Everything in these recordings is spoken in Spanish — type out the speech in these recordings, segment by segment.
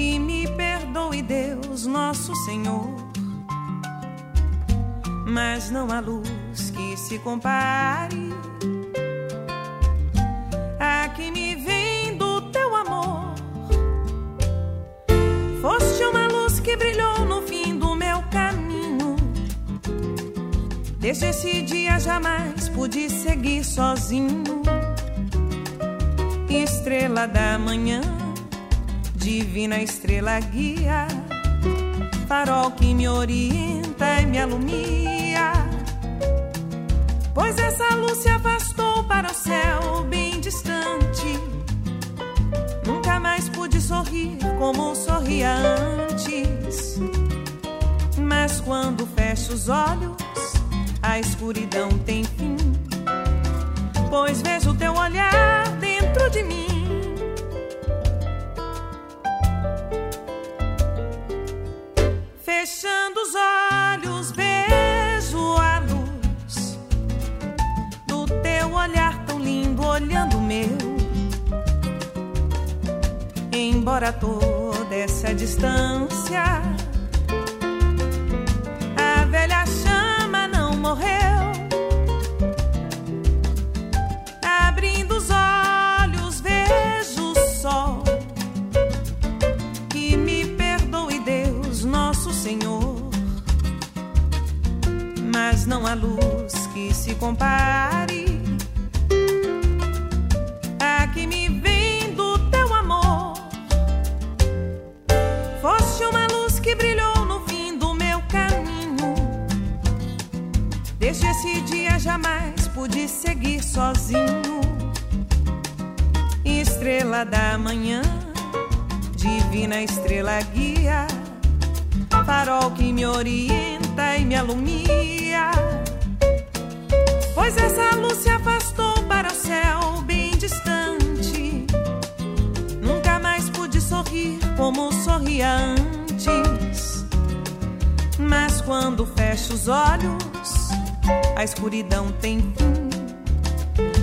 Que me perdoe, Deus, nosso Senhor. Mas não há luz que se compare a que me vem do teu amor. Foste uma luz que brilhou no fim do meu caminho. Desde esse dia jamais pude seguir sozinho. Estrela da manhã, divina estrela guia, farol que me orienta e me alumia. Pois essa luz se afastou para o céu bem distante. Nunca mais pude sorrir como sorria antes. Mas quando fecho os olhos, a escuridão tem fim. Pois vejo teu olhar dentro de mim. Embora toda essa distância, a velha chama não morreu. Abrindo os olhos, vejo o sol. Que me perdoe, Deus, nosso Senhor. Mas não há luz que se compare jamais pude seguir sozinho. Estrela da manhã, divina estrela guia, farol que me orienta e me alumia. Pois essa luz se afastou para o céu bem distante. Nunca mais pude sorrir como sorria antes. Mas quando fecho os olhos, a escuridão tem fim.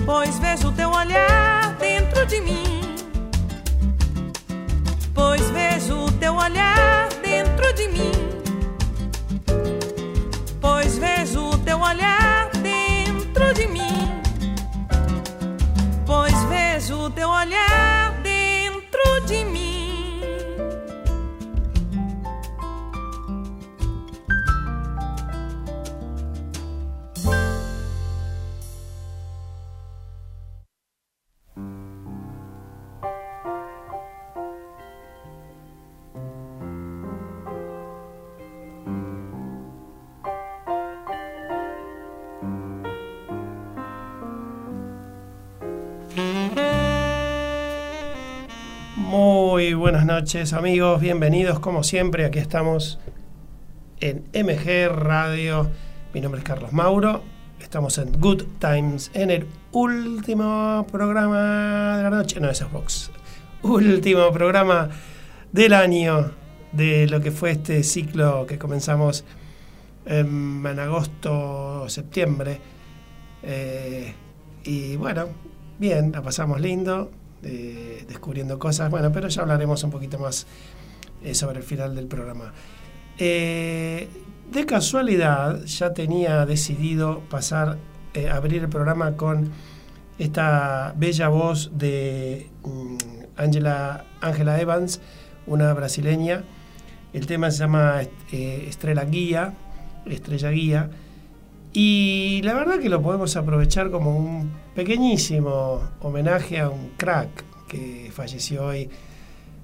Pois vejo teu olhar dentro de mim. Pois vejo teu olhar dentro de mim. Pois vejo teu olhar dentro de mim. Pois vejo teu olhar noches amigos, bienvenidos como siempre, aquí estamos en MG Radio, mi nombre es Carlos Mauro Estamos en Good Times, en el último programa de la noche. No, esa es Vox. Último programa del año de lo que fue este ciclo que comenzamos en, agosto, septiembre. Eh, y bueno, bien, la pasamos lindo, eh, descubriendo cosas. Bueno, pero ya hablaremos un poquito más eh, sobre el final del programa. De casualidad ya tenía decidido pasar, eh, abrir el programa con esta bella voz de mm, Angela, Angela Evans, una brasileña. El tema se llama eh, Estrella Guía, Estrella Guía. Y la verdad que lo podemos aprovechar como un pequeñísimo homenaje a un crack que falleció hoy,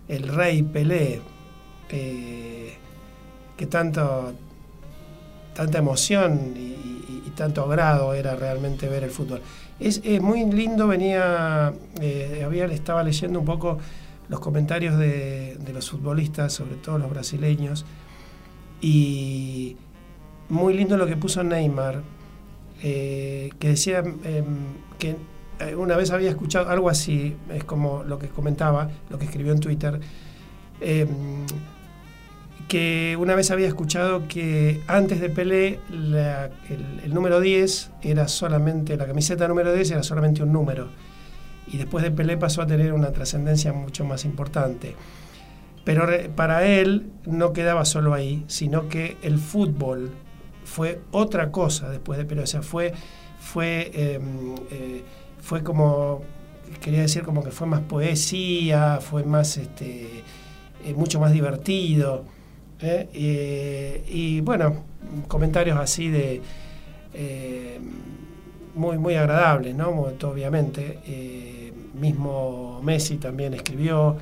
el rey Pelé, eh, que tanto tanta emoción y, tanto agrado era realmente ver el fútbol. Es, muy lindo, venía, eh, había, estaba leyendo un poco los comentarios de, los futbolistas, sobre todo los brasileños, y muy lindo lo que puso Neymar, eh, que decía em, que eh, una vez había escuchado algo así, es como lo que comentaba, lo que escribió en Twitter, em, que una vez había escuchado que antes de Pelé el, número 10 era solamente, la camiseta número 10 era solamente un número. Y después de Pelé pasó a tener una trascendencia mucho más importante. Pero para él no quedaba solo ahí, sino que el fútbol fue otra cosa después de Pelé. O sea, fue, fue, em, eh, fue como, quería decir como que fue más poesía, fue más, este, eh, mucho más divertido. ¿eh? y bueno, comentarios así de muy, muy agradables, ¿no? obviamente. Mismo Messi también escribió.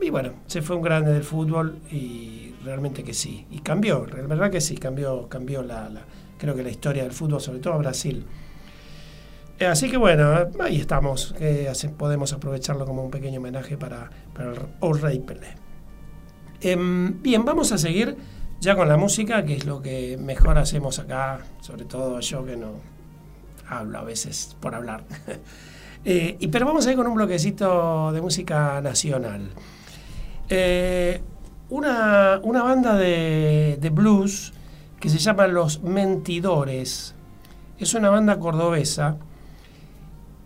y bueno, se fue un grande del fútbol y realmente que sí. Y cambió, la verdad que sí, cambió, cambió la, creo que la historia del fútbol, sobre todo Brasil. Así que bueno, ahí estamos, podemos aprovecharlo como un pequeño homenaje para, para el Rey Pelé. Em, bien, vamos a seguir ya con la música, que es lo que mejor hacemos acá, sobre todo yo que no hablo a veces por hablar. Eh, pero vamos a ir con un bloquecito de música nacional. Eh, una, banda de, blues que se llama Los Mentidores. Es una banda cordobesa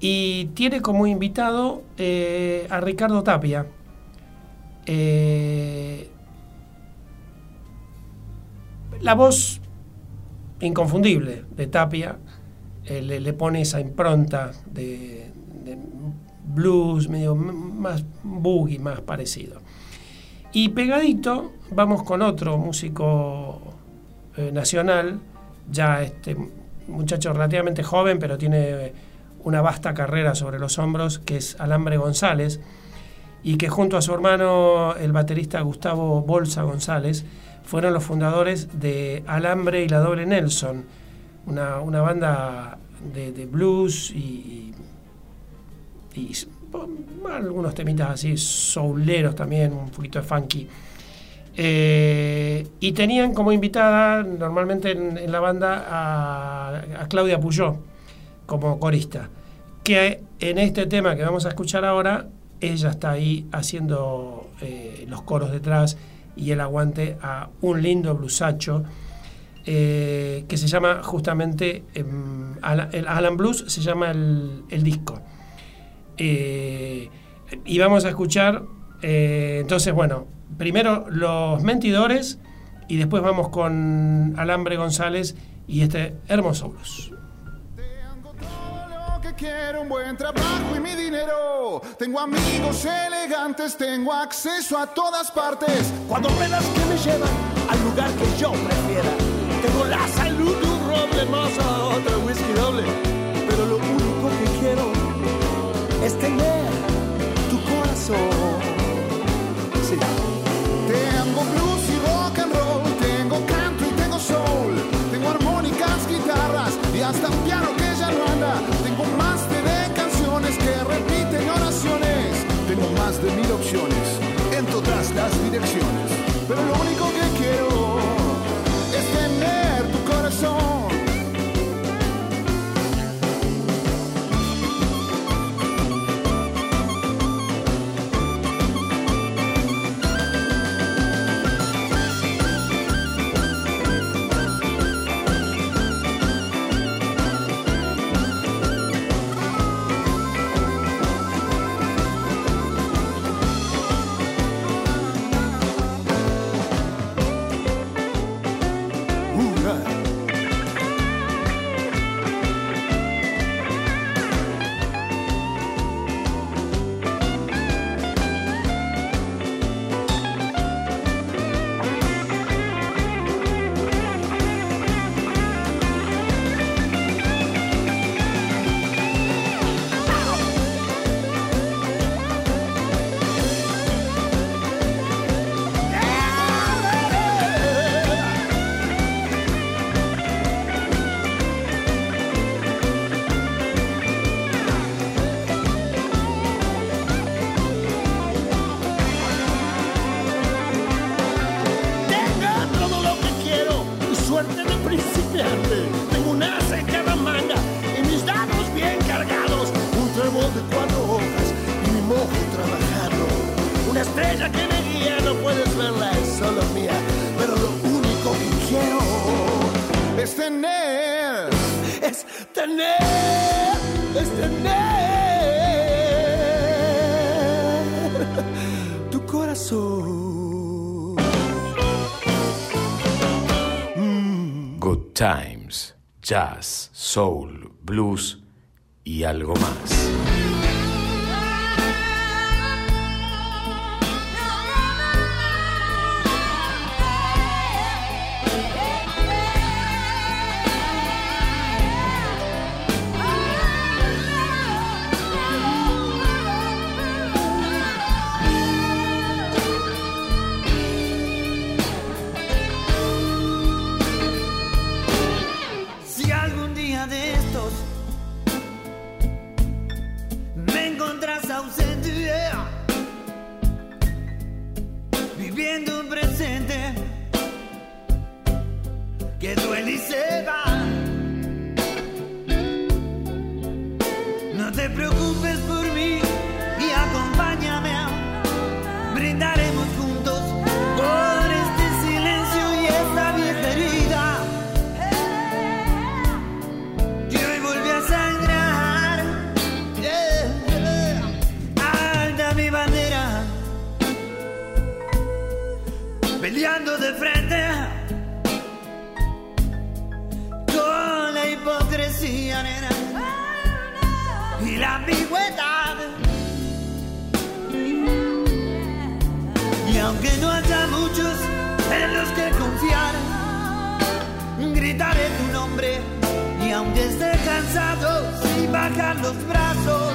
y tiene como invitado eh, a Ricardo Tapia eh, la voz inconfundible de Tapia eh, le, pone esa impronta de, blues, medio más boogie, más parecido. Y pegadito vamos con otro músico eh, nacional, ya este muchacho relativamente joven, pero tiene una vasta carrera sobre los hombros, que es Alambre González y que junto a su hermano, el baterista Gustavo Bolsa González, fueron los fundadores de Alambre y la Doble Nelson, una, banda de, blues y, algunos temitas así, souleros también, un poquito de funky. Eh, y tenían como invitada normalmente en, la banda a, Claudia Puyó como corista, que en este tema que vamos a escuchar ahora ella está ahí haciendo eh, los coros detrás y el aguante a un lindo blusacho eh, que se llama justamente em, el Alan Blues se llama el, disco eh, y vamos a escuchar entonces bueno primero los mentidores y después vamos con Alambre González y este hermoso blues quiero un buen trabajo y mi dinero. Tengo amigos elegantes, tengo acceso a todas partes. Cuando ruedas que me llevan al lugar que yo prefiera. Tengo la salud un roble más a otra whisky doble. Pero lo único que quiero es tener tu corazón. Sí. Tengo blues estrella que me guía, no puedes verla, es solo mía. Pero lo único que quiero es tener, es tener, es tener tu corazón. Mm. Good times, jazz, soul, blues y algo más. Y aunque esté cansado sin bajar los brazos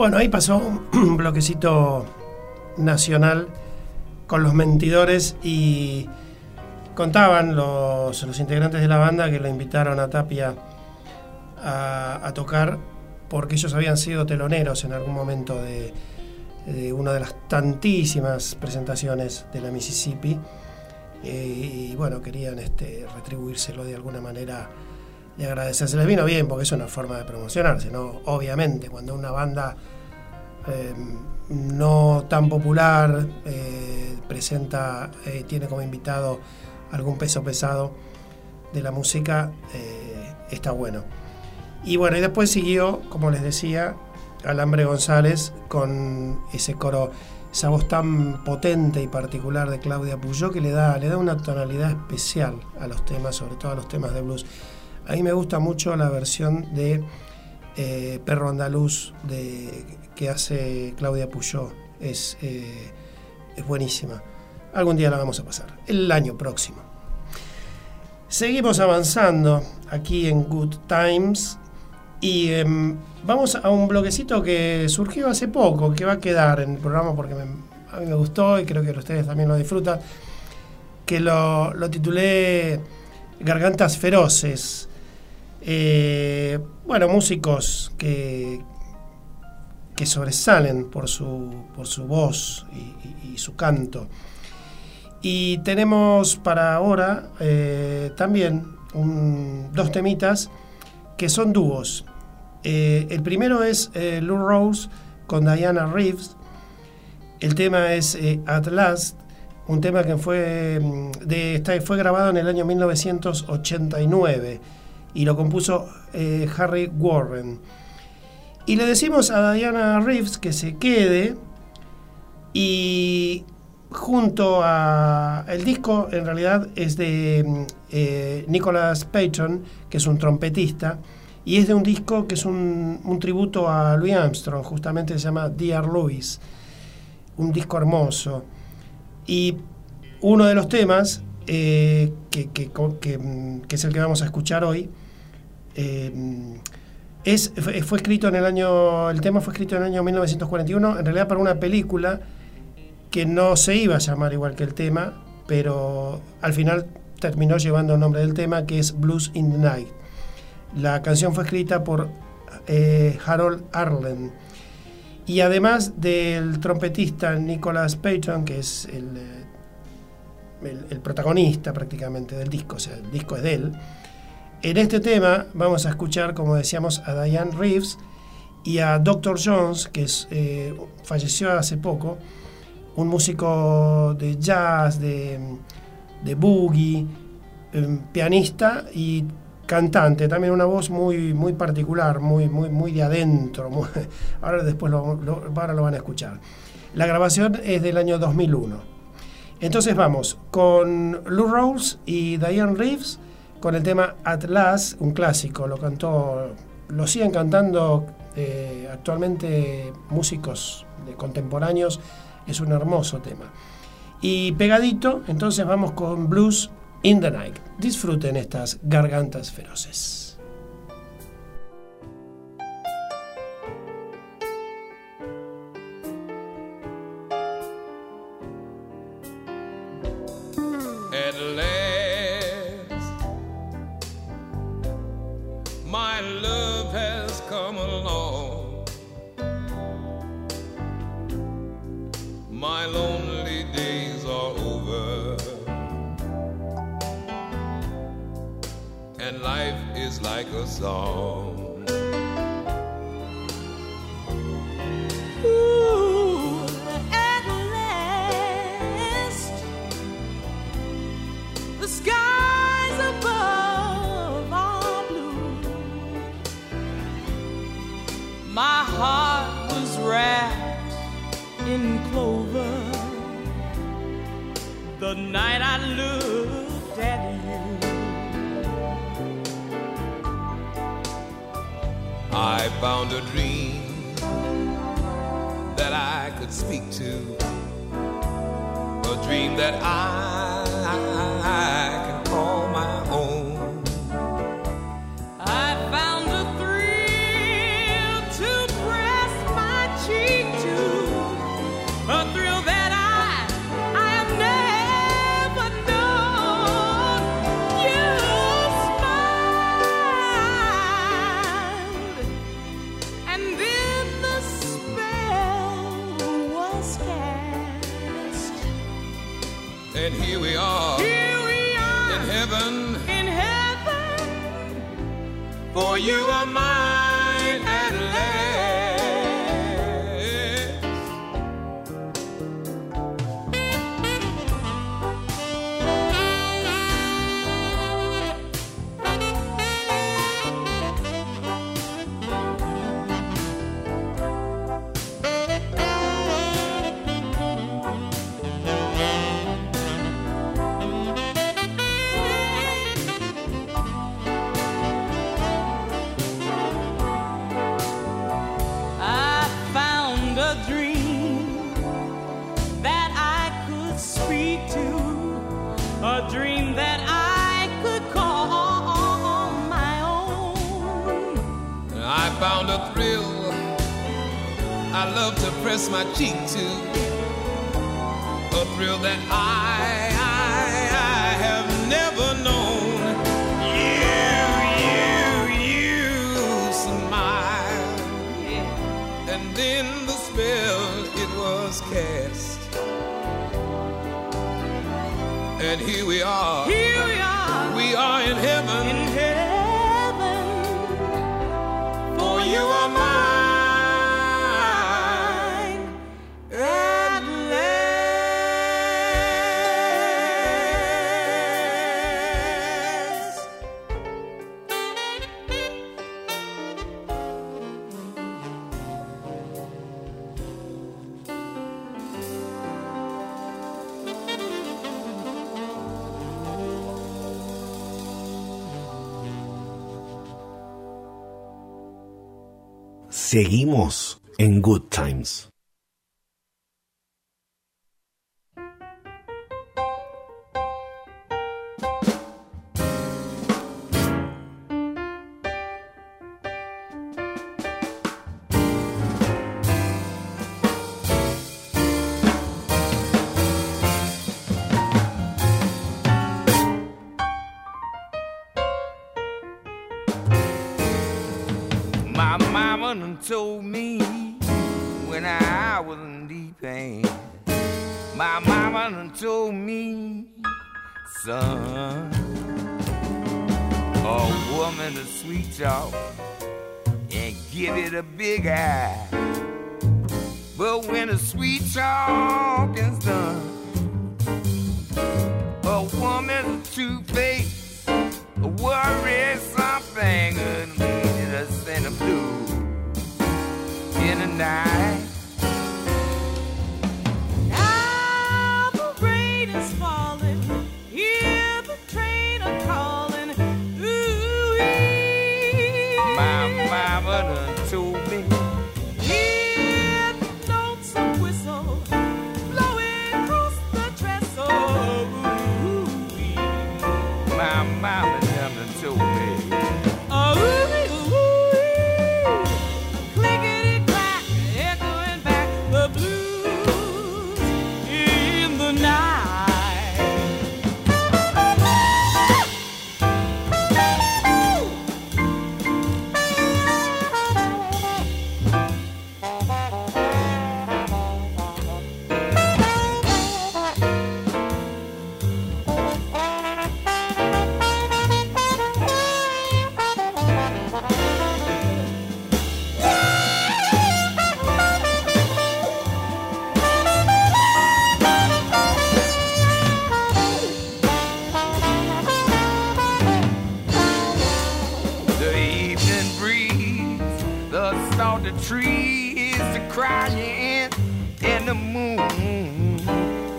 Bueno, ahí pasó un bloquecito nacional con los mentidores y contaban los, los integrantes de la banda que lo invitaron a Tapia a, tocar porque ellos habían sido teloneros en algún momento de, de una de las tantísimas presentaciones de la Mississippi eh, y bueno, querían este, retribuírselo de alguna manera y agradecerse. Les vino bien porque es una forma de promocionarse, ¿no? Obviamente, cuando una banda eh, no tan popular eh, presenta, eh, tiene como invitado algún peso pesado de la música, eh, está bueno. Y bueno, y después siguió, como les decía, Alambre González con ese coro, esa voz tan potente y particular de Claudia Puyó que le da, le da una tonalidad especial a los temas, sobre todo a los temas de blues. A mí me gusta mucho la versión de eh, Perro Andaluz de, que hace Claudia Puyó. Es, eh, es buenísima. Algún día la vamos a pasar, el año próximo. Seguimos avanzando aquí en Good Times y em, vamos a un bloquecito que surgió hace poco, que va a quedar en el programa porque a mí me gustó y creo que ustedes también lo disfrutan, que lo, lo titulé Gargantas Feroces. Eh, bueno, músicos que, que sobresalen por su, por su voz y, su canto. Y tenemos para ahora eh, también dos temitas que son dúos. Eh, el primero es Lou Rose con Diana Reeves. El tema es At Last, un tema que fue, mm, de, fue grabado en el año 1989 y lo compuso eh, Harry Warren. Y le decimos a Diana Reeves que se quede y junto a el disco en realidad es de eh, Nicholas Payton, que es un trompetista, y es de un disco que es un, un, tributo a Louis Armstrong, justamente se llama Dear Louis, un disco hermoso. Y uno de los temas eh, que, que, mm, que, es el que vamos a escuchar hoy eh, fue escrito en el año, el tema fue escrito en el año 1941, en realidad para una película que no se iba a llamar igual que el tema, pero al final terminó llevando el nombre del tema, que es Blues in the Night. La canción fue escrita por eh, Harold Arlen. Y además del trompetista Nicholas Payton, que es el, el, el, protagonista prácticamente del disco, o sea, el disco es de él, en este tema vamos a escuchar, como decíamos, a Diane Reeves y a Dr. Jones, que eh, falleció hace poco, un músico de jazz, de, boogie, em, pianista y cantante, también una voz muy, muy particular, muy, muy, muy de adentro. ahora después lo, ahora lo van a escuchar. La grabación es del año 2001. Entonces vamos con Lou Rose y Diane Reeves con el tema Atlas, un clásico, lo cantó, lo siguen cantando eh, actualmente músicos contemporáneos, es un hermoso tema. Y pegadito, entonces vamos con Blues in the Night. Disfruten estas gargantas feroces. Seguimos en Good Times. Told me when I was in deep pain. My mama done told me, son, a woman to sweet talk and give it a big eye. But when the sweet talk is done, a woman's two faced a worry something and lead us in the blue in the night. Now the rain is falling. Salty trees, the crying in the moon,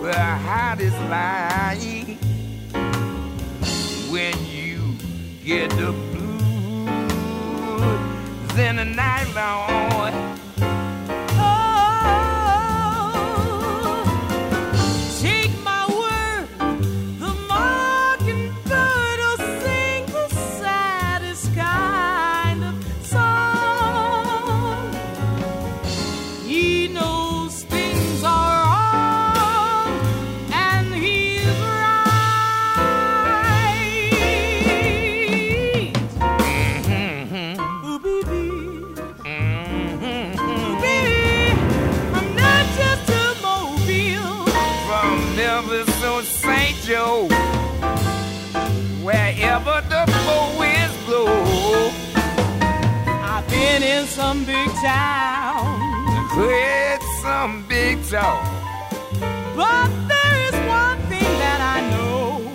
where heart is lying when you get the blues in the night long. Town, with some big talk. but there is one thing that I know.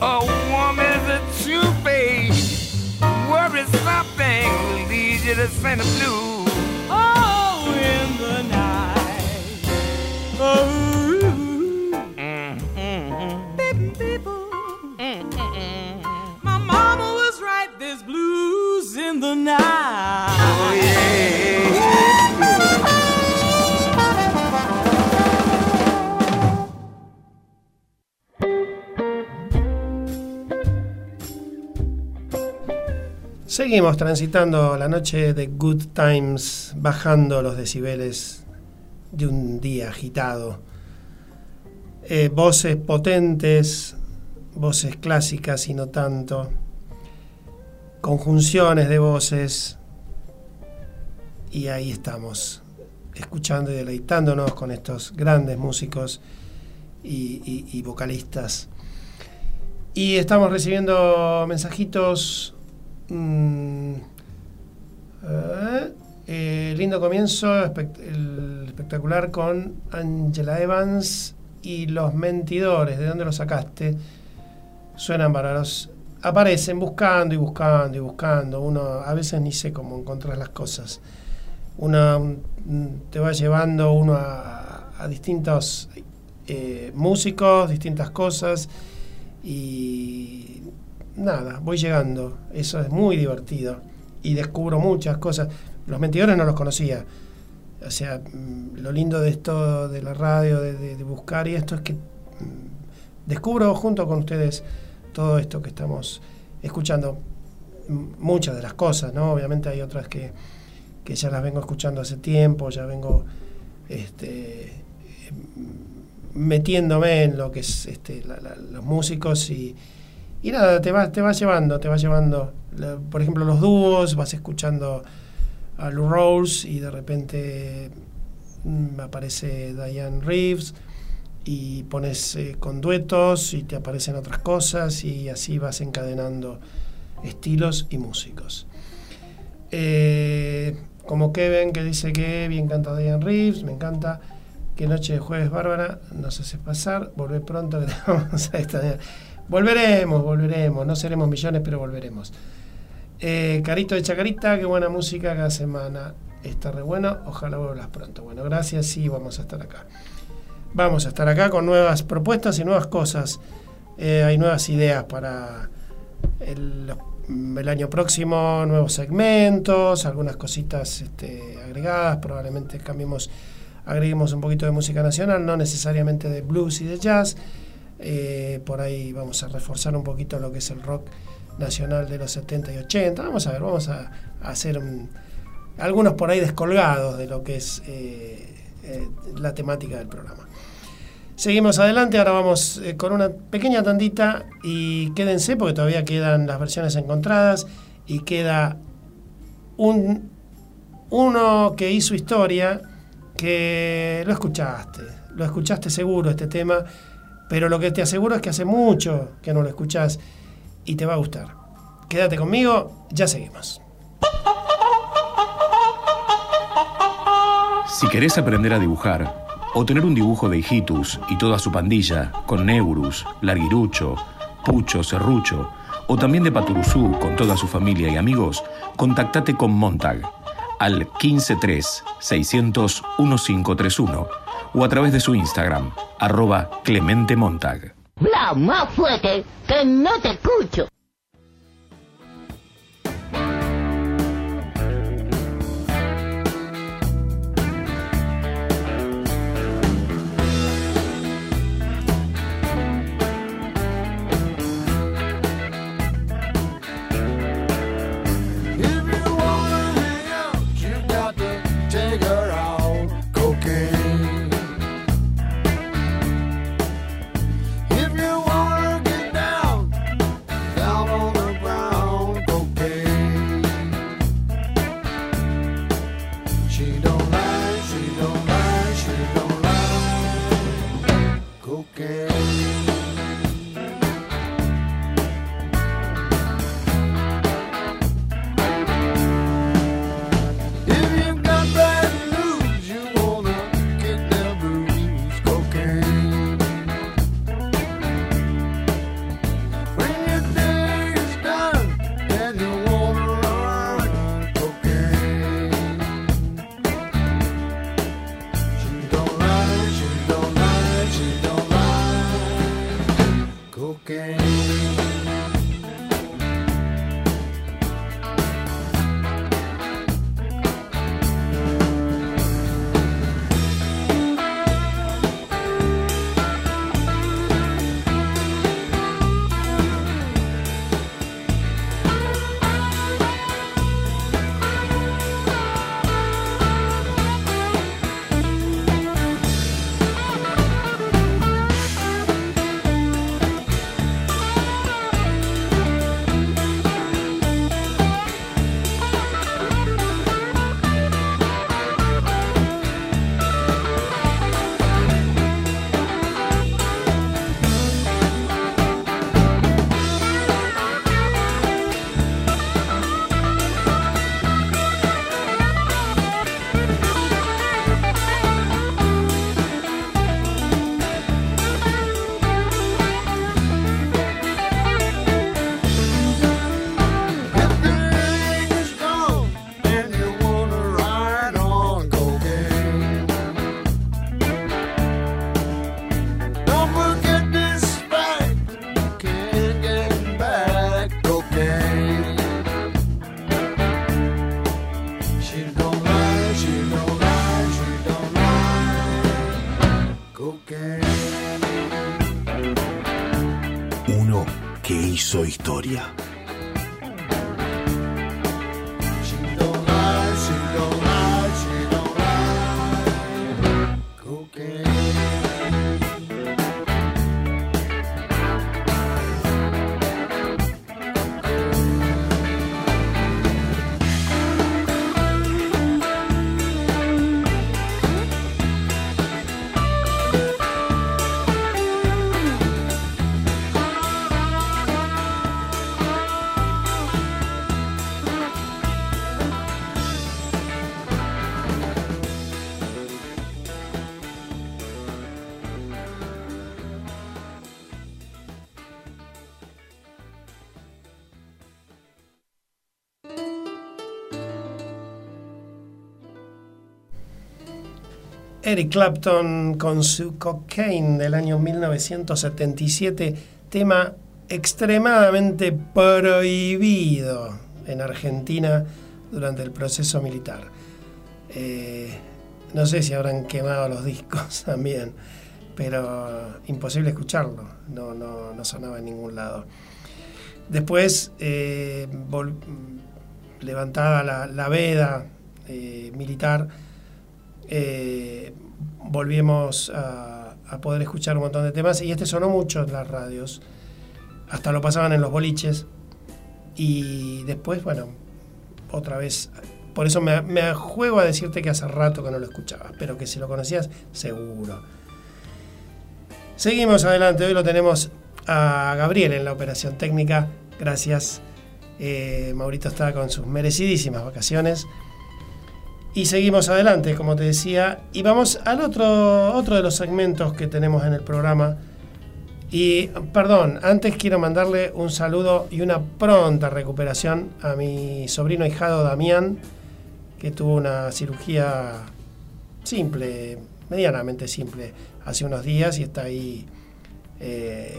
A woman's a true face, worry something will lead you to Santa Blue. Seguimos transitando la noche de Good Times, bajando los decibeles de un día agitado. Eh, voces potentes, voces clásicas y no tanto, conjunciones de voces, y ahí estamos, escuchando y deleitándonos con estos grandes músicos y, y vocalistas. Y estamos recibiendo mensajitos Mm, eh, lindo comienzo, el espectacular con Angela Evans y Los Mentidores. ¿De dónde los sacaste? Suenan bárbaros. Aparecen buscando y buscando y buscando. Uno a veces ni sé cómo encontrar las cosas. Uno mm, te va llevando uno a, distintos eh, músicos, distintas cosas y nada, voy llegando. Eso es muy divertido. Y descubro muchas cosas. Los mentidores no los conocía. O sea, mm, lo lindo de esto, de la radio, de, buscar y esto es que mm, descubro junto con ustedes todo esto que estamos escuchando. Muchas de las cosas, ¿no? Obviamente hay otras que, ya las vengo escuchando hace tiempo, ya vengo este, metiéndome en lo que es este, los músicos y, y nada, te va, te va llevando, te va llevando. Por ejemplo, los dúos, vas escuchando a Lou Rose y de repente mm, aparece Diane Reeves y pones eh, con duetos y te aparecen otras cosas y así vas encadenando estilos y músicos. Eh, como Kevin que dice que bien canta Diane Reeves, me encanta. Que noche de jueves bárbara nos hace pasar. Volver pronto que vamos a extrañar. Volveremos, volveremos. No seremos millones, pero volveremos. Eh, Carito de Chacarita, qué buena música cada semana. Está re bueno. Ojalá vuelvas pronto. Bueno, gracias. Sí, vamos a estar acá. Vamos a estar acá con nuevas propuestas y nuevas cosas. Eh, hay nuevas ideas para el, año próximo, nuevos segmentos, algunas cositas este, agregadas. Probablemente cambiemos, agreguemos un poquito de música nacional, no necesariamente de blues y de jazz. Eh, por ahí vamos a reforzar un poquito lo que es el rock nacional de los 70 y 80. Vamos a ver, vamos a, hacer algunos por ahí descolgados de lo que es eh, eh, la temática del programa. Seguimos adelante, ahora vamos con una pequeña tandita y quédense porque todavía quedan las versiones encontradas y queda un, uno que hizo historia que lo escuchaste, lo escuchaste seguro este tema pero lo que te aseguro es que hace mucho que no lo escuchas y te va a gustar. Quédate conmigo, ya seguimos. Si querés aprender a dibujar o tener un dibujo de Hijitus y toda su pandilla, con Neurus, Larguirucho, Pucho, Serrucho, o también de Paturuzú con toda su familia y amigos, contactate con Montag al 153 600 1531 o a través de su Instagram, arroba Clemente Montag. más fuerte, que no te escucho. Historia. Eric Clapton con su Cocaine del año 1977, tema extremadamente prohibido en Argentina durante el proceso militar. Eh, no sé si habrán quemado los discos también, pero imposible escucharlo, no, no, no sonaba en ningún lado. Después, eh, levantada la, la veda eh, militar, eh, volvimos a, poder escuchar un montón de temas y este sonó mucho en las radios, hasta lo pasaban en los boliches y después, bueno, otra vez, por eso me, me juego a decirte que hace rato que no lo escuchabas, pero que si lo conocías, seguro. Seguimos adelante, hoy lo tenemos a Gabriel en la operación técnica, gracias. Eh, Maurito está con sus merecidísimas vacaciones. Y seguimos adelante, como te decía, y vamos al otro, otro de los segmentos que tenemos en el programa. Y perdón, antes quiero mandarle un saludo y una pronta recuperación a mi sobrino hijado Damián, que tuvo una cirugía simple, medianamente simple, hace unos días y está ahí eh,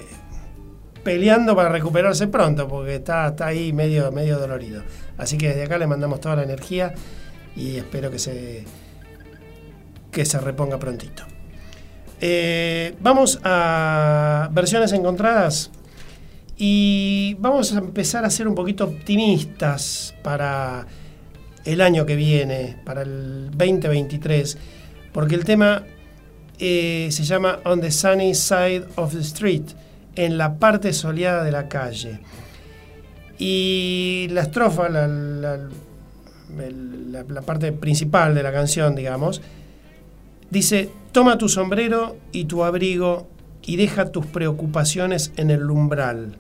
peleando para recuperarse pronto, porque está, está ahí medio, medio dolorido. Así que desde acá le mandamos toda la energía y espero que se, que se reponga prontito. Eh, vamos a versiones encontradas y vamos a empezar a ser un poquito optimistas para el año que viene, para el 2023, porque el tema eh, se llama On the Sunny Side of the Street, en la parte soleada de la calle. Y la estrofa, la, la, la, parte principal de la canción, digamos, dice, toma tu sombrero y tu abrigo y deja tus preocupaciones en el umbral.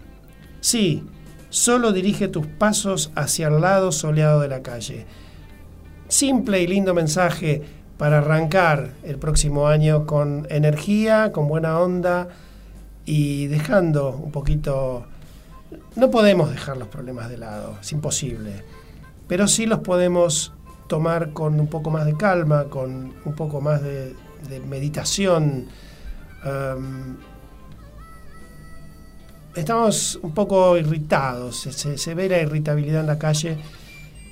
Sí, solo dirige tus pasos hacia el lado soleado de la calle. Simple y lindo mensaje para arrancar el próximo año con energía, con buena onda y dejando un poquito... No podemos dejar los problemas de lado, es imposible pero sí los podemos tomar con un poco más de calma, con un poco más de, meditación. Um, estamos un poco irritados, se, se, ve la irritabilidad en la calle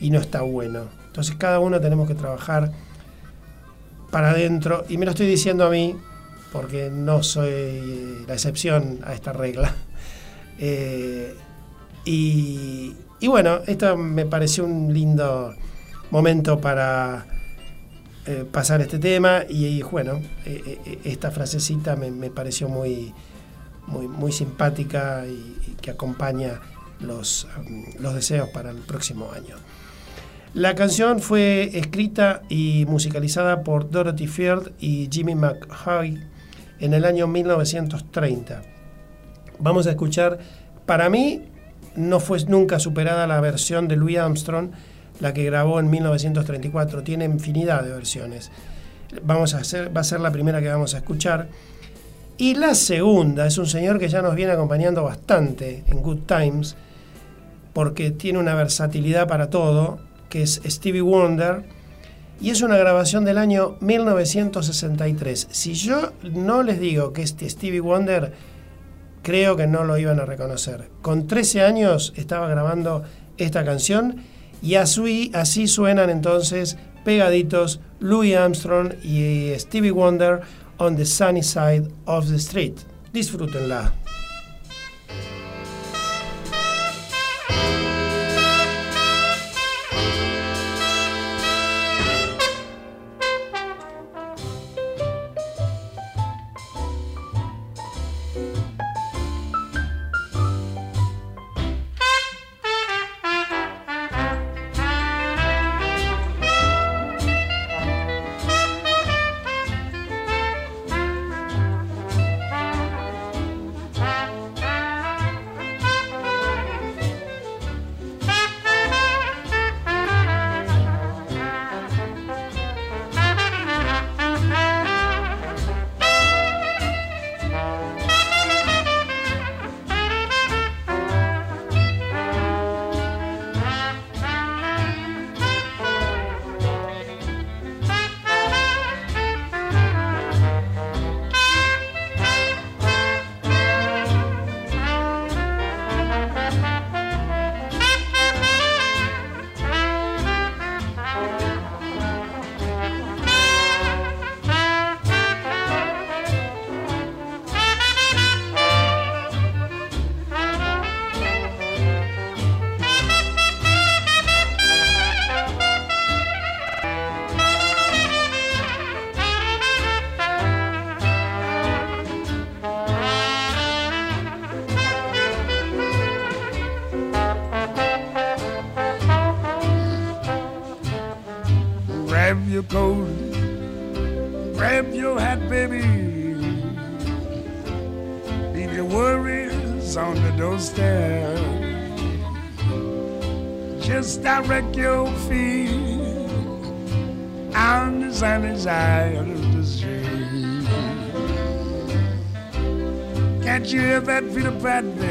y no está bueno. Entonces cada uno tenemos que trabajar para adentro, y me lo estoy diciendo a mí, porque no soy la excepción a esta regla. Eh, y, bueno, esto me pareció un lindo momento para eh, pasar este tema y, bueno, eh, eh, esta frasecita me, pareció muy, muy, muy simpática y, y que acompaña los, um, los deseos para el próximo año. La canción fue escrita y musicalizada por Dorothy Field y Jimmy McHugh en el año 1930. Vamos a escuchar, para mí, no fue nunca superada la versión de Louis Armstrong, la que grabó en 1934. Tiene infinidad de versiones. Vamos a hacer, va a ser la primera que vamos a escuchar. Y la segunda es un señor que ya nos viene acompañando bastante en Good Times, porque tiene una versatilidad para todo, que es Stevie Wonder, y es una grabación del año 1963. Si yo no les digo que este Stevie Wonder creo que no lo iban a reconocer. Con 13 años estaba grabando esta canción y así, suenan entonces pegaditos Louis Armstrong y Stevie Wonder on the sunny side of the street. Disfrútenla. That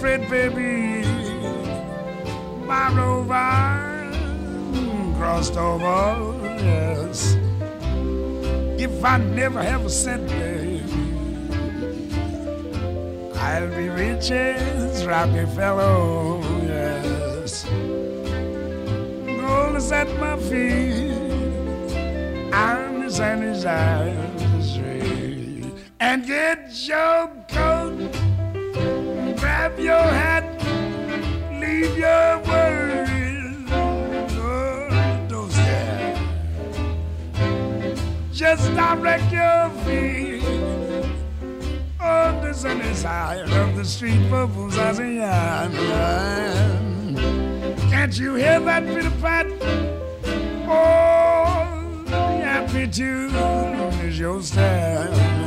afraid, baby. My rover crossed over, yes. If I never have a cent, baby, I'll be rich as Rockefeller, yes. Gold is at my feet, sunny side of the street. And get your your hat, leave your worries on the doorstep. Just direct your feet on the sunny side of the street for Buzazian. Can't you hear that pitter pat? Oh, the happy tune is your stars.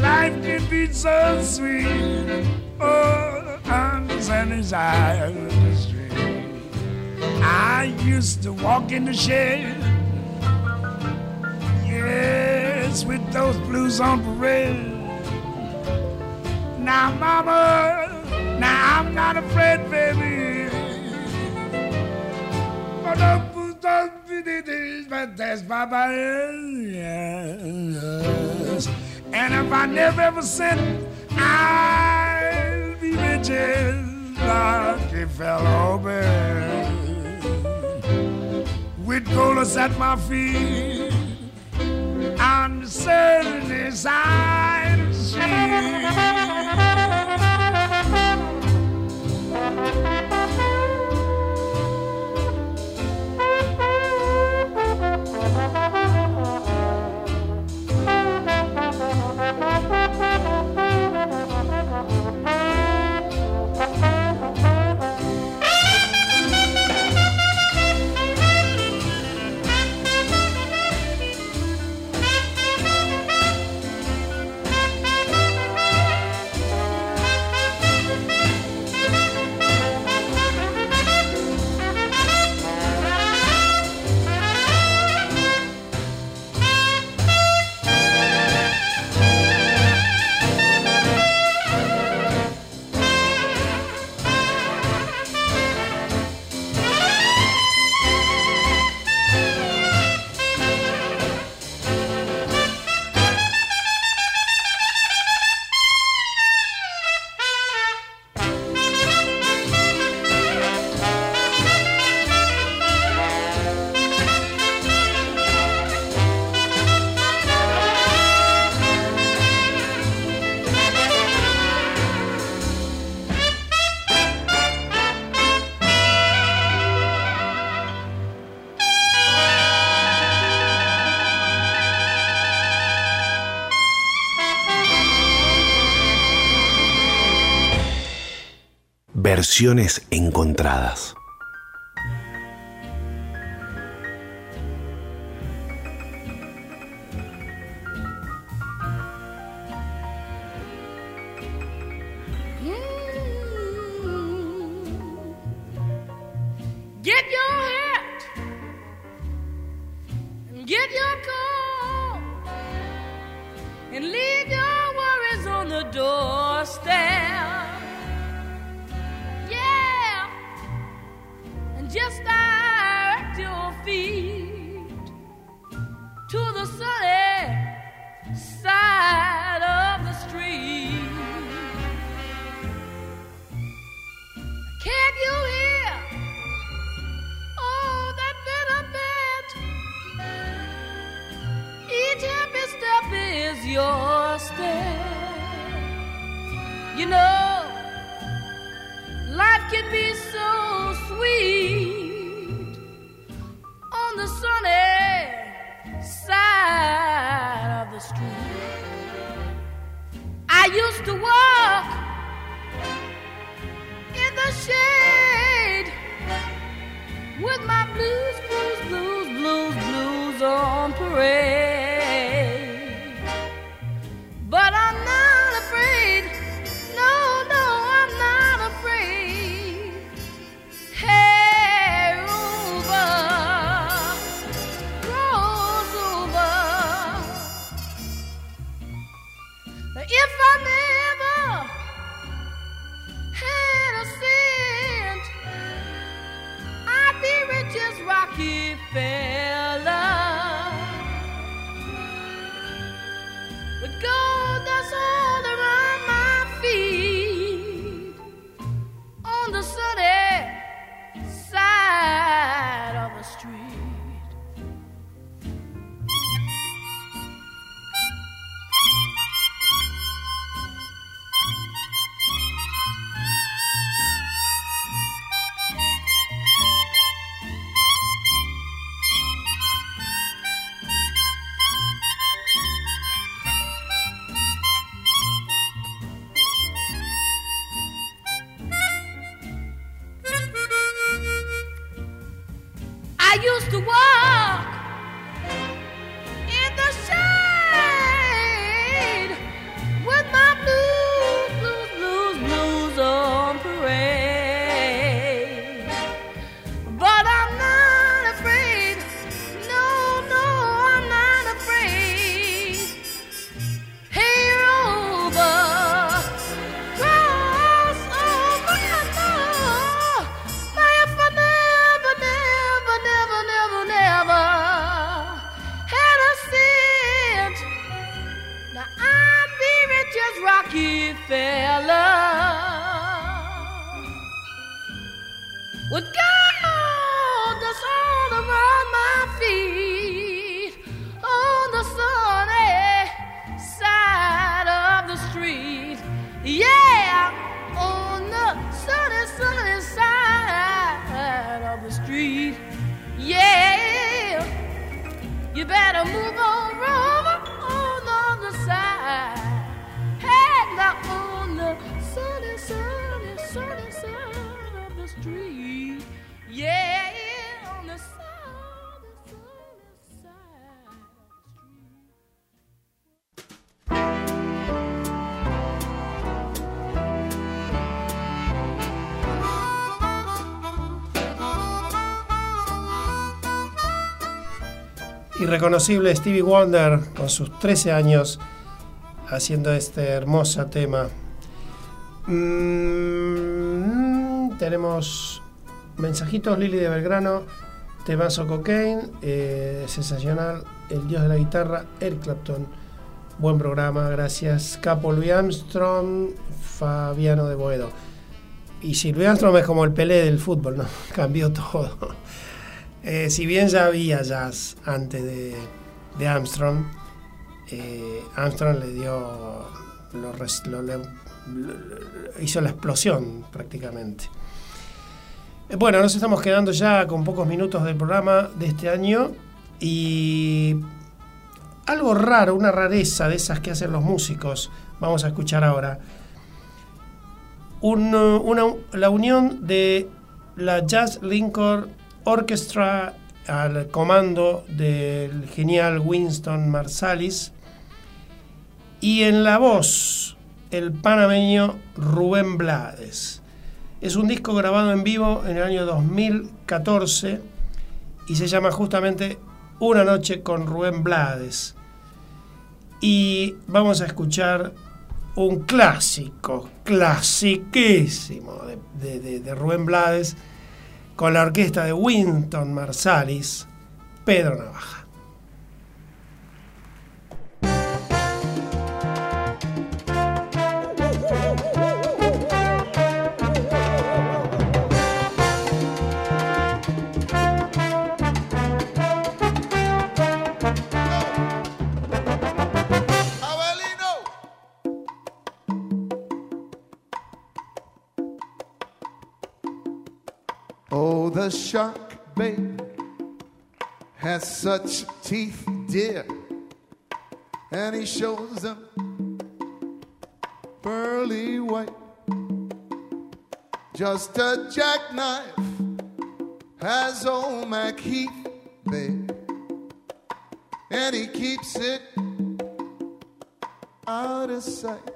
Life can be so sweet. Oh, the sunny side of the street. I used to walk in the shade. Yes, with those blues on parade. Now, mama, now I'm not afraid, baby. But blues don't be this, but that's my body. And if I never ever sin, I'll be riches, lucky fellow man. With gold at my feet, I'm certain as I'll see. The Versiones encontradas. Irreconocible Stevie Wonder con sus 13 años haciendo este hermoso tema. Mm, tenemos mensajitos Lili de Belgrano, Temazo Cocaine, eh, sensacional, El Dios de la Guitarra, Eric Clapton. Buen programa, gracias. Capo Louis Armstrong, Fabiano de Boedo. Y si Louis Armstrong es como el Pelé del fútbol, ¿no? Cambió todo. Eh, si bien ya había jazz antes de, de Armstrong, eh, Armstrong le dio. lo hizo la explosión prácticamente. Eh, Bueno, nos estamos quedando ya con pocos minutos del programa de este año y algo raro, una rareza de esas que hacen los músicos, vamos a escuchar ahora. Un, una- la unión de la Jazz Lincoln Orchestra al comando del genial Winston Marsalis y en la voz el panameño Rubén Blades. Es un disco grabado en vivo en el año 2014 y se llama justamente Una noche con Rubén Blades. Y vamos a escuchar un clásico, clasiquísimo de, de- Rubén Blades con la orquesta de Winston Marsalis, Pedro Navaja. Such teeth, dear, and he shows them pearly white. Just a jackknife has old Mac Heath, babe, and he keeps it out of sight.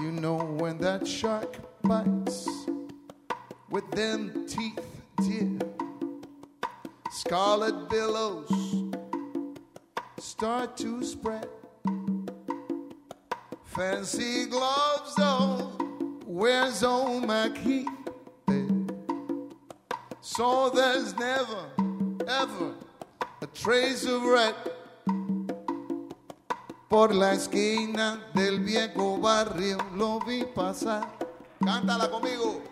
You know when that shark bites with them teeth, dear, scarlet billows start to spread. Fancy gloves, though, where's Mac Heath, babe? So there's never, ever a trace of red por la esquina del viejo barrio lo vi pasar. Cántala conmigo.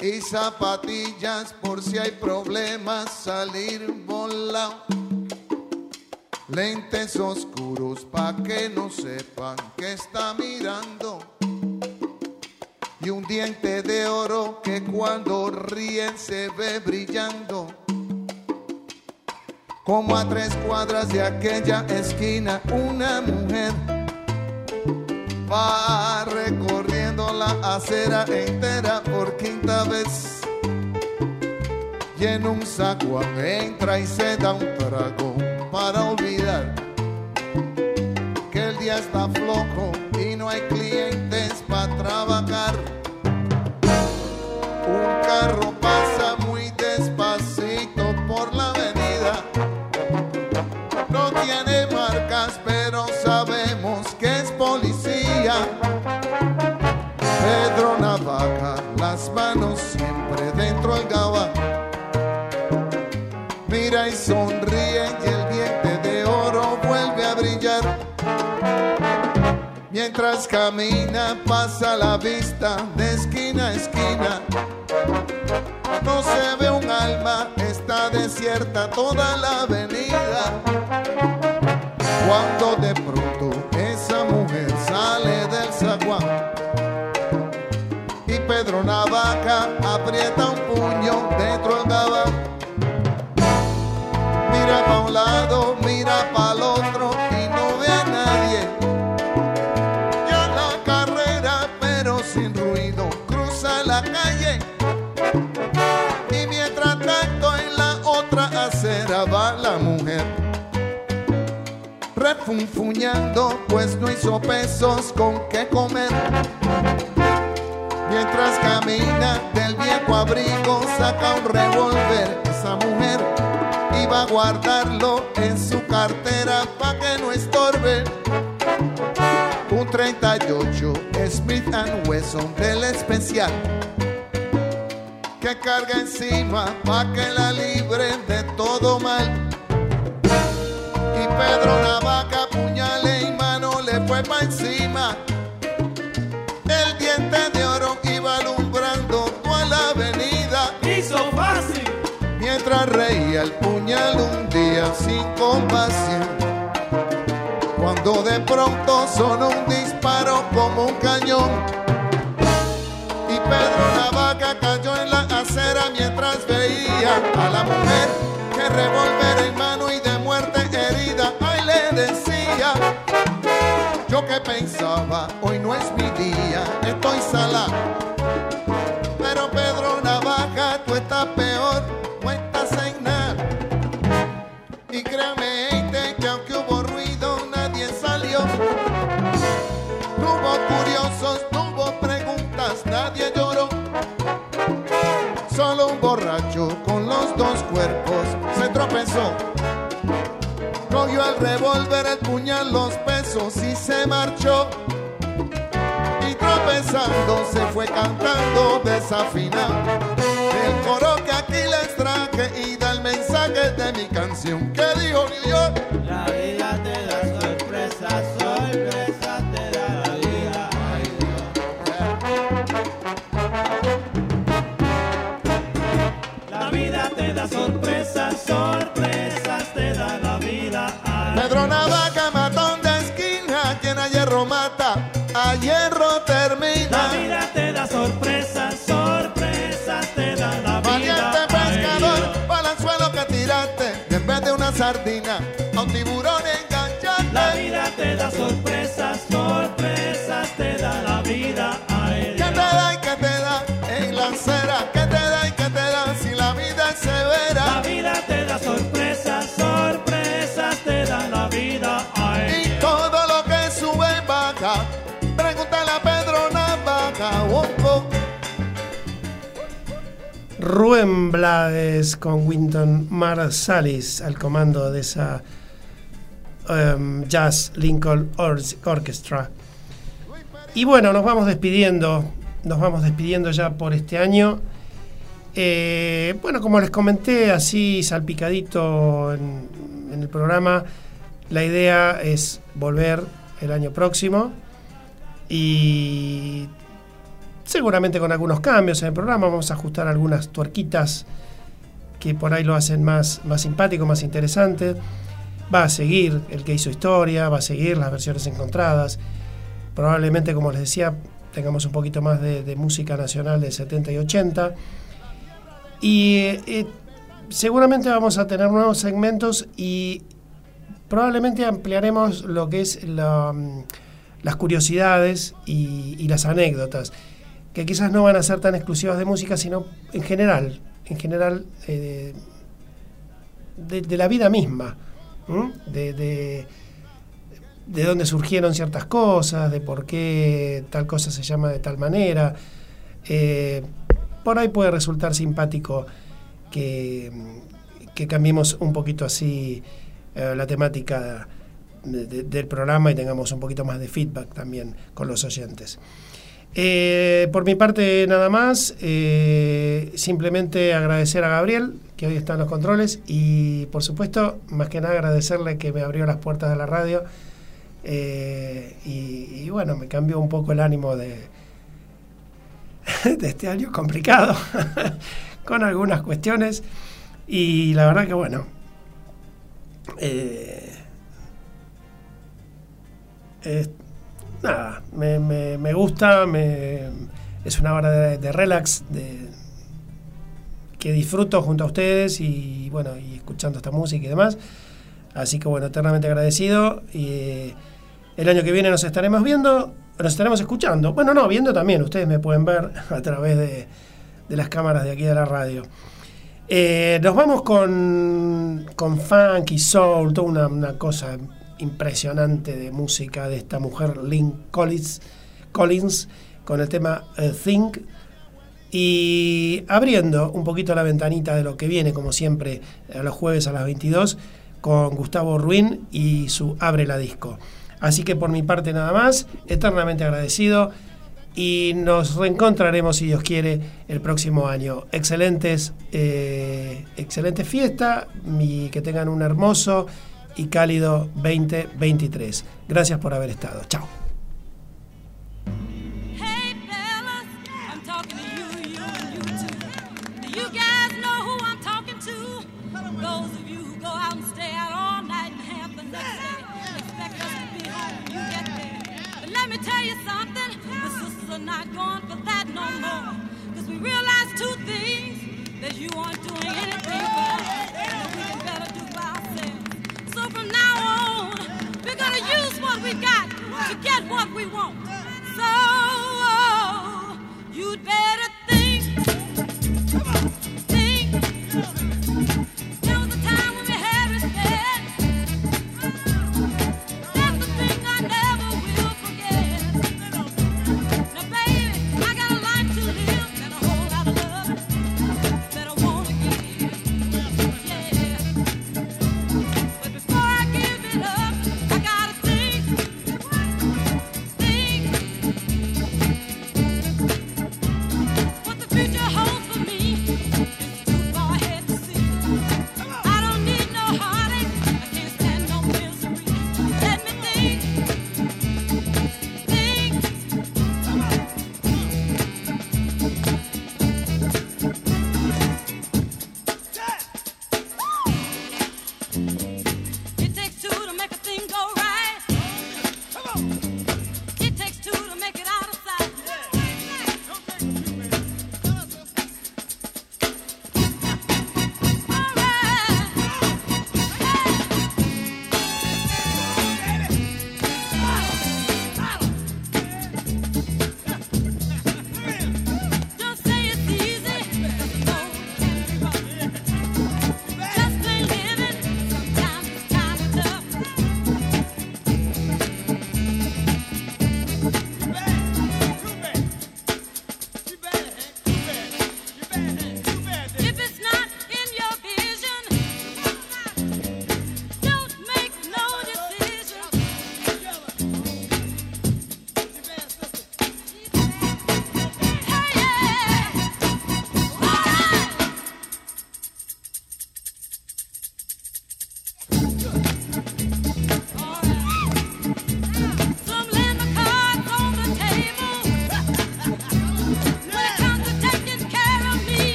y zapatillas por si hay problemas salir volado. Lentes oscuros pa' que no sepan que está mirando. Y un diente de oro que cuando ríen se ve brillando. Como a tres cuadras de aquella esquina, una mujer va recorriendo acera entera por quinta vez. Y en un saco entra y se da un trago para olvidar que el día está flojo y no hay clientes manos siempre dentro del gabán. Mira y sonríe y el diente de oro vuelve a brillar. Mientras camina pasa la vista de esquina a esquina. No se ve un alma, está desierta toda la avenida. Cuando de pronto esa mujer sale del zaguán Pedro Navaja aprieta un puño dentro gabán. Mira para un lado, mira para el otro y no ve a nadie. Ya la carrera, pero sin ruido, cruza la calle. Y mientras tanto en la otra acera va la mujer. Refunfuñando, pues no hizo pesos con qué comer. Mientras camina del viejo abrigo, saca un revólver. Esa mujer iba a guardarlo en su cartera pa' que no estorbe. Un 38 Smith Wesson del especial que carga encima pa' que la libre de todo mal. Y Pedro Navaja, puñale y mano le fue pa' encima. El puñal un día sin compasión. Cuando de pronto sonó un disparo como un cañón. Y Pedro Navaja cayó en la acera mientras veía a la mujer que revólver en mano y de muerte herida. Ay, le decía. Yo que pensaba, hoy no es mi día, estoy sala. Pero Pedro Navaja, tú estás peor, Cogió el revólver, el puñal, los pesos y se marchó. Y tropezando se fue cantando desafinado. El coro que aquí les traje y da el mensaje de mi canción que dijo York. La vida te da sardina, a un tiburón enganchaste. La vida te da sorpresas, sorpresas te da la vida. Ay, ¿Qué te da y qué te da en la acera? Rubén Blades con Winton Marsalis al comando de esa em, Jazz Lincoln Or- Orchestra. Y bueno, nos vamos despidiendo, nos vamos despidiendo ya por este año. Eh, bueno, como les comenté, así salpicadito en, en el programa, la idea es volver el año próximo y seguramente con algunos cambios en el programa, vamos a ajustar algunas tuerquitas que por ahí lo hacen más, más simpático, más interesante. Va a seguir el que hizo historia, va a seguir las versiones encontradas. Probablemente, como les decía, tengamos un poquito más de, música nacional de 70 y 80. Y eh, seguramente vamos a tener nuevos segmentos y probablemente ampliaremos lo que es mm, las curiosidades y las anécdotas, que quizás no van a ser tan exclusivas de música, sino en general, en general eh, de, la vida misma, de, de, de dónde surgieron ciertas cosas, de por qué tal cosa se llama de tal manera. Eh, por ahí puede resultar simpático que, que cambiemos un poquito así eh, la temática de- de- del programa y tengamos un poquito más de feedback también con los oyentes. Eh, por mi parte nada más, eh, simplemente agradecer a Gabriel, que hoy está en los controles, y por supuesto, más que nada agradecerle que me abrió las puertas de la radio, eh, y, bueno, me cambió un poco el ánimo de, este año complicado, con algunas cuestiones, y la verdad que bueno, nada, me, me- gusta, me, es una hora de, de relax, de, que disfruto junto a ustedes y bueno, y escuchando esta música y demás. Así que bueno, eternamente agradecido. Y eh, el año que viene nos estaremos viendo, nos estaremos escuchando. Bueno, no, viendo también, ustedes me pueden ver a través de, de las cámaras de aquí de la radio. Eh, nos vamos con, con funk y soul, toda una, una cosa impresionante de música de esta mujer, Lynn Collins, Collins con el tema eh, Think. Y abriendo un poquito la ventanita de lo que viene, como siempre, a los jueves a las 22, con Gustavo Ruin y su Abre la Disco. Así que por mi parte nada más, eternamente agradecido y nos reencontraremos, si Dios quiere, el próximo año. Excelentes, eh, excelente fiesta y que tengan un hermoso y cálido 2023. Gracias por haber estado. Chao. Not going for that no more. Cause we realized two things, that you aren't doing anything for gotta use what we got to get what we want. So oh, you'd better.